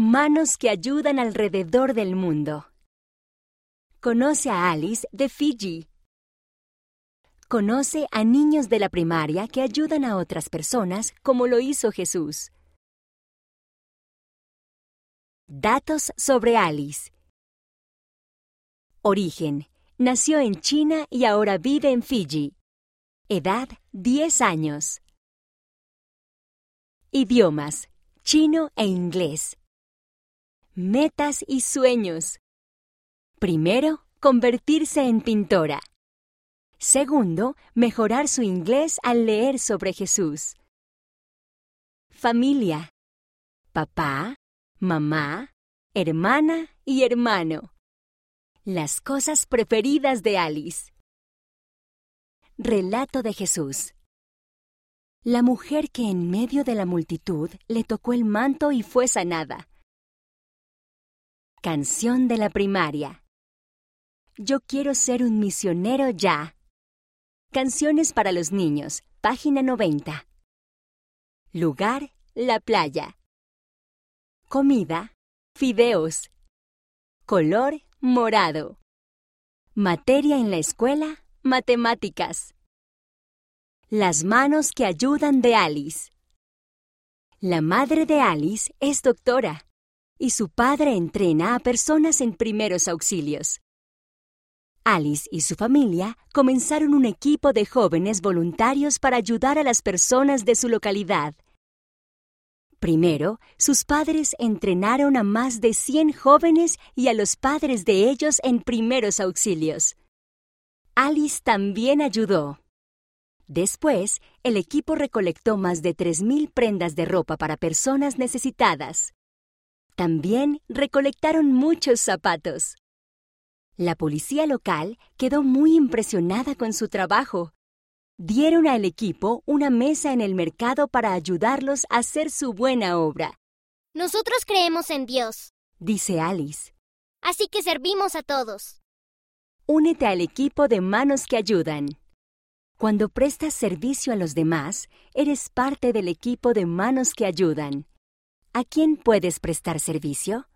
Manos que ayudan alrededor del mundo. Conoce a Alice de Fiji. Conoce a niños de la primaria que ayudan a otras personas como lo hizo Jesús. Datos sobre Alice. Origen. Nació en China y ahora vive en Fiji. Edad 10 años. Idiomas. Chino e inglés. Metas y sueños. Primero, convertirse en pintora. Segundo, mejorar su inglés al leer sobre Jesús. Familia. Papá, mamá, hermana y hermano. Las cosas preferidas de Alice. Relato de Jesús. La mujer que en medio de la multitud le tocó el manto y fue sanada. Canción de la primaria. Yo quiero ser un misionero ya. Canciones para los niños, página 90. Lugar, la playa. Comida, fideos. Color, morado. Materia en la escuela, matemáticas. Las manos que ayudan de Alice. La madre de Alice es doctora y su padre entrena a personas en primeros auxilios. Alice y su familia comenzaron un equipo de jóvenes voluntarios para ayudar a las personas de su localidad. Primero, sus padres entrenaron a más de 100 jóvenes y a los padres de ellos en primeros auxilios. Alice también ayudó. Después, el equipo recolectó más de 3.000 prendas de ropa para personas necesitadas. También recolectaron muchos zapatos. La policía local quedó muy impresionada con su trabajo dieron al equipo una mesa en el mercado para ayudarlos a hacer su buena obra. Nosotros creemos en Dios, dice Alice. Así que servimos a todos. Únete al equipo de manos que ayudan. Cuando prestas servicio a los demás, eres parte del equipo de manos que ayudan. ¿A quién puedes prestar servicio?